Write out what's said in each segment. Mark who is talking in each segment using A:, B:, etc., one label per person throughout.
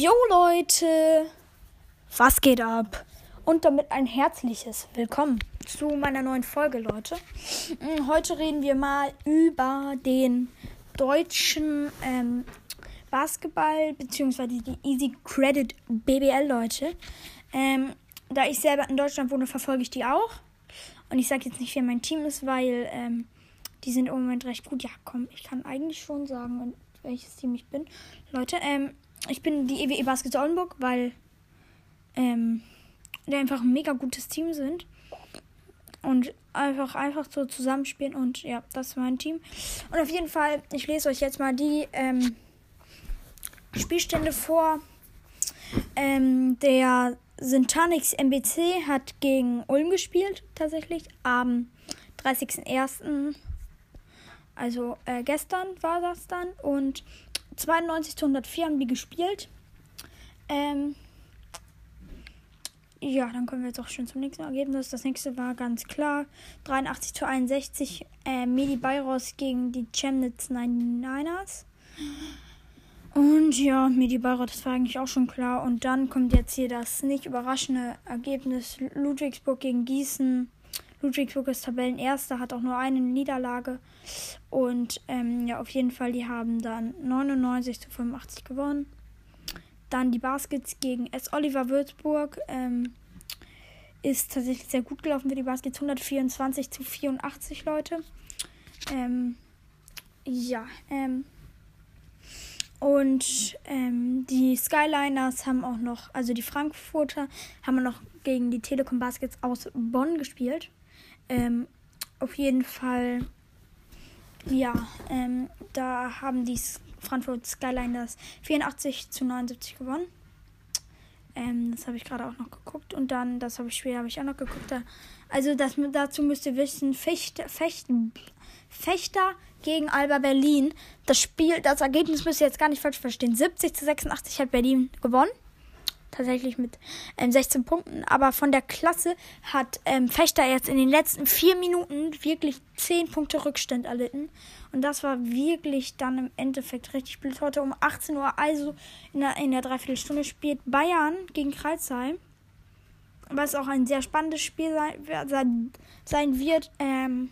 A: Jo Leute, was geht ab? Und damit ein herzliches Willkommen zu meiner neuen Folge, Leute. Mm, heute reden wir mal über den deutschen ähm, Basketball bzw. die Easy Credit BBL, Leute. Ähm, da ich selber in Deutschland wohne, verfolge ich die auch. Und ich sage jetzt nicht, wer mein Team ist, weil ähm, die sind im Moment recht gut. Ja, komm, ich kann eigentlich schon sagen, welches Team ich bin. Leute, ähm, ich bin die EWE Baskets Oldenburg, weil ähm, die einfach ein mega gutes Team sind. Und einfach, einfach so zusammenspielen. Und ja, das ist mein Team. Und auf jeden Fall, ich lese euch jetzt mal die ähm, Spielstände vor. Ähm, der Syntanix MBC hat gegen Ulm gespielt, tatsächlich, am 30.01. Also äh, gestern war das dann. Und 92 zu 104 haben die gespielt. Ähm, ja, dann kommen wir jetzt auch schon zum nächsten Ergebnis. Das nächste war ganz klar. 83 zu 61. Äh, Medi Bayros gegen die Chemnitz 99ers. Und ja, Medi Bayreuth, das war eigentlich auch schon klar. Und dann kommt jetzt hier das nicht überraschende Ergebnis. Ludwigsburg gegen Gießen. Ludwigsburg ist Tabellenerster, hat auch nur eine Niederlage. Und ähm, ja, auf jeden Fall, die haben dann 99 zu 85 gewonnen. Dann die Baskets gegen S. Oliver Würzburg. Ähm, ist tatsächlich sehr gut gelaufen für die Baskets. 124 zu 84 Leute. Ähm, ja, ähm, und ähm, die Skyliners haben auch noch, also die Frankfurter haben noch gegen die Telekom Baskets aus Bonn gespielt. Ähm, auf jeden Fall, ja, ähm, da haben die Frankfurt Skyliners 84 zu 79 gewonnen. Ähm, das habe ich gerade auch noch geguckt. Und dann, das habe ich später habe ich auch noch geguckt. Da, also das, dazu müsst ihr wissen, Fecht, Fechten, Fechter gegen Alba Berlin. Das Spiel, das Ergebnis müsst ihr jetzt gar nicht falsch verstehen. 70 zu 86 hat Berlin gewonnen. Tatsächlich mit ähm, 16 Punkten. Aber von der Klasse hat ähm, Fechter jetzt in den letzten vier Minuten wirklich 10 Punkte Rückstand erlitten. Und das war wirklich dann im Endeffekt richtig blöd. Heute um 18 Uhr, also in der, in der Dreiviertelstunde, spielt Bayern gegen Kreuzheim. Was auch ein sehr spannendes Spiel sein, sein wird. Ähm,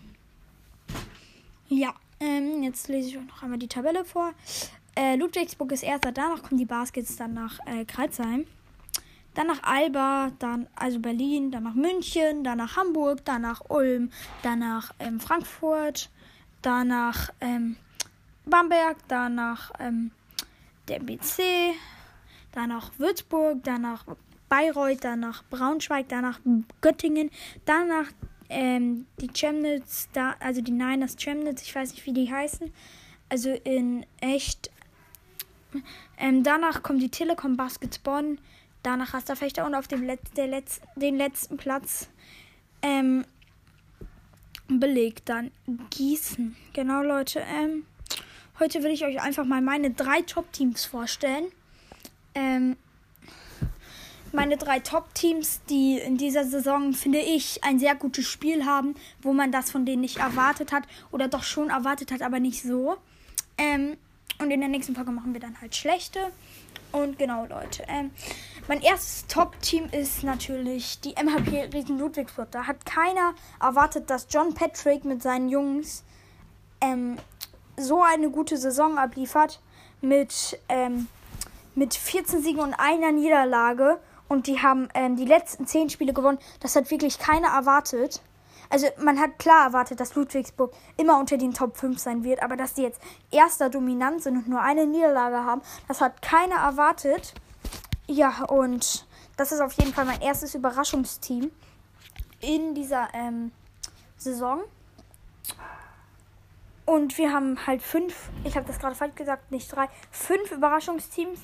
A: ja, ähm, jetzt lese ich euch noch einmal die Tabelle vor. Äh, Ludwigsburg ist erster, danach kommen die Baskets, dann nach äh, Kreuzheim. Dann nach Alba, dann also Berlin, dann nach München, dann nach Hamburg, dann nach Ulm, dann nach ähm, Frankfurt, danach ähm, Bamberg, danach ähm, der BC, danach Würzburg, danach Bayreuth, danach Braunschweig, danach Göttingen, danach ähm, die Chemnitz, da, also die Niners Chemnitz, ich weiß nicht, wie die heißen. Also in echt. Ähm, danach kommt die Telekom Baskets Bonn, danach Rasterfechter und auf dem Letz Letz den letzten Platz ähm, belegt dann Gießen. Genau, Leute. Ähm, heute will ich euch einfach mal meine drei Top-Teams vorstellen. Ähm, meine drei Top-Teams, die in dieser Saison, finde ich, ein sehr gutes Spiel haben, wo man das von denen nicht erwartet hat oder doch schon erwartet hat, aber nicht so. Ähm, und in der nächsten Folge machen wir dann halt schlechte. Und genau, Leute. Ähm, mein erstes Top-Team ist natürlich die MHP Riesen Ludwigsburg. Da hat keiner erwartet, dass John Patrick mit seinen Jungs ähm, so eine gute Saison abliefert. Mit, ähm, mit 14 Siegen und einer Niederlage und die haben ähm, die letzten zehn Spiele gewonnen. Das hat wirklich keiner erwartet. Also man hat klar erwartet, dass Ludwigsburg immer unter den Top 5 sein wird, aber dass die jetzt erster dominant sind und nur eine Niederlage haben, das hat keiner erwartet. Ja, und das ist auf jeden Fall mein erstes Überraschungsteam in dieser ähm, Saison. Und wir haben halt fünf, ich habe das gerade falsch gesagt, nicht drei, fünf Überraschungsteams.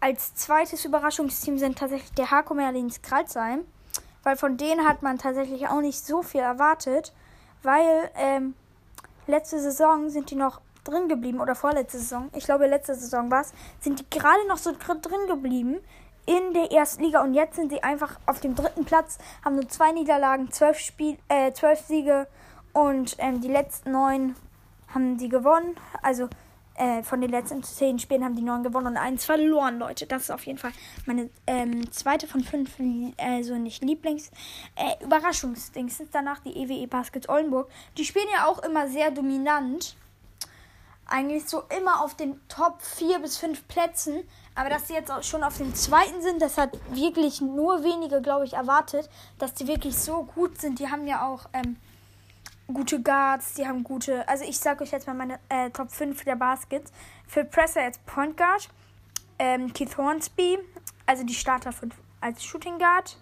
A: Als zweites Überraschungsteam sind tatsächlich der Hako Merlins Kralsheim, weil von denen hat man tatsächlich auch nicht so viel erwartet, weil ähm, letzte Saison sind die noch drin geblieben oder vorletzte Saison, ich glaube letzte Saison war es, sind die gerade noch so drin geblieben in der ersten Liga und jetzt sind sie einfach auf dem dritten Platz, haben nur zwei Niederlagen, zwölf, Spiel, äh, zwölf Siege und ähm, die letzten neun haben sie gewonnen. Also äh, von den letzten zehn Spielen haben die neun gewonnen und eins verloren, Leute. Das ist auf jeden Fall meine ähm, zweite von fünf, also nicht Lieblings, äh, Überraschungsdings. Danach die EWE Baskets Oldenburg. Die spielen ja auch immer sehr dominant. Eigentlich so immer auf den Top 4 bis 5 Plätzen. Aber dass sie jetzt auch schon auf dem zweiten sind, das hat wirklich nur wenige, glaube ich, erwartet, dass die wirklich so gut sind. Die haben ja auch ähm, gute Guards, die haben gute. Also ich sage euch jetzt mal meine äh, Top 5 der Baskets. Phil Presser als Point Guard, ähm, Keith Hornsby, also die Starter von, als Shooting Guard,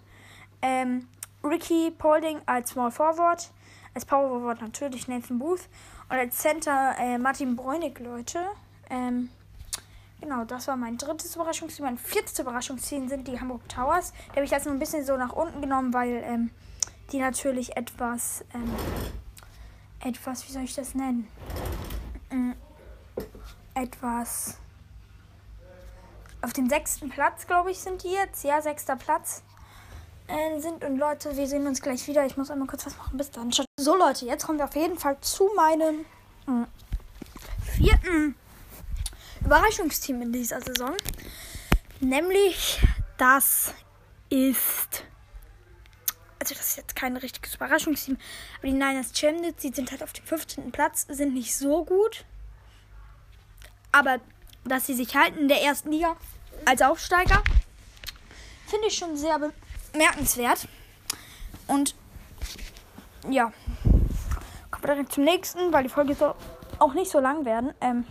A: ähm, Ricky Paulding als Small Forward, als Power Forward natürlich Nathan Booth und als Center äh, Martin Bräunig, Leute. Ähm, Genau, das war mein drittes Überraschungsteam. Mein viertes Überraschungsteam sind die Hamburg Towers. Die habe ich jetzt nur ein bisschen so nach unten genommen, weil ähm, die natürlich etwas, ähm, etwas, wie soll ich das nennen? Ähm, etwas auf dem sechsten Platz, glaube ich, sind die jetzt. Ja, sechster Platz äh, sind. Und Leute, wir sehen uns gleich wieder. Ich muss einmal kurz was machen. Bis dann. So, Leute, jetzt kommen wir auf jeden Fall zu meinem äh, vierten Überraschungsteam in dieser Saison. Nämlich, das ist. Also, das ist jetzt kein richtiges Überraschungsteam. Aber die Niners Chemnitz, die sind halt auf dem 15. Platz, sind nicht so gut. Aber dass sie sich halten in der ersten Liga als Aufsteiger, finde ich schon sehr bemerkenswert. Und ja, kommen wir direkt zum nächsten, weil die Folge soll auch nicht so lang werden. Ähm,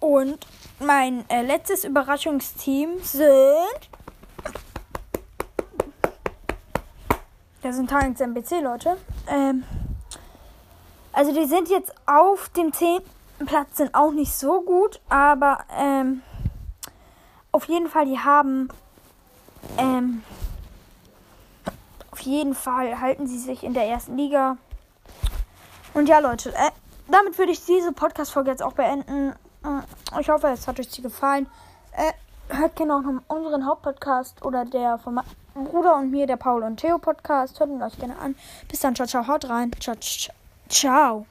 A: und mein äh, letztes Überraschungsteam sind. Das sind Talents MBC, Leute. Ähm, also die sind jetzt auf dem 10. Platz, sind auch nicht so gut, aber ähm, auf jeden Fall, die haben ähm, auf jeden Fall halten sie sich in der ersten Liga. Und ja, Leute, äh, damit würde ich diese Podcast-Folge jetzt auch beenden. Äh, ich hoffe, es hat euch gefallen. Äh, hört gerne auch noch unseren Hauptpodcast oder der von Bruder und mir, der Paul und Theo Podcast. Hört ihn euch gerne an. Bis dann, ciao, ciao, haut rein. Ciao, ciao.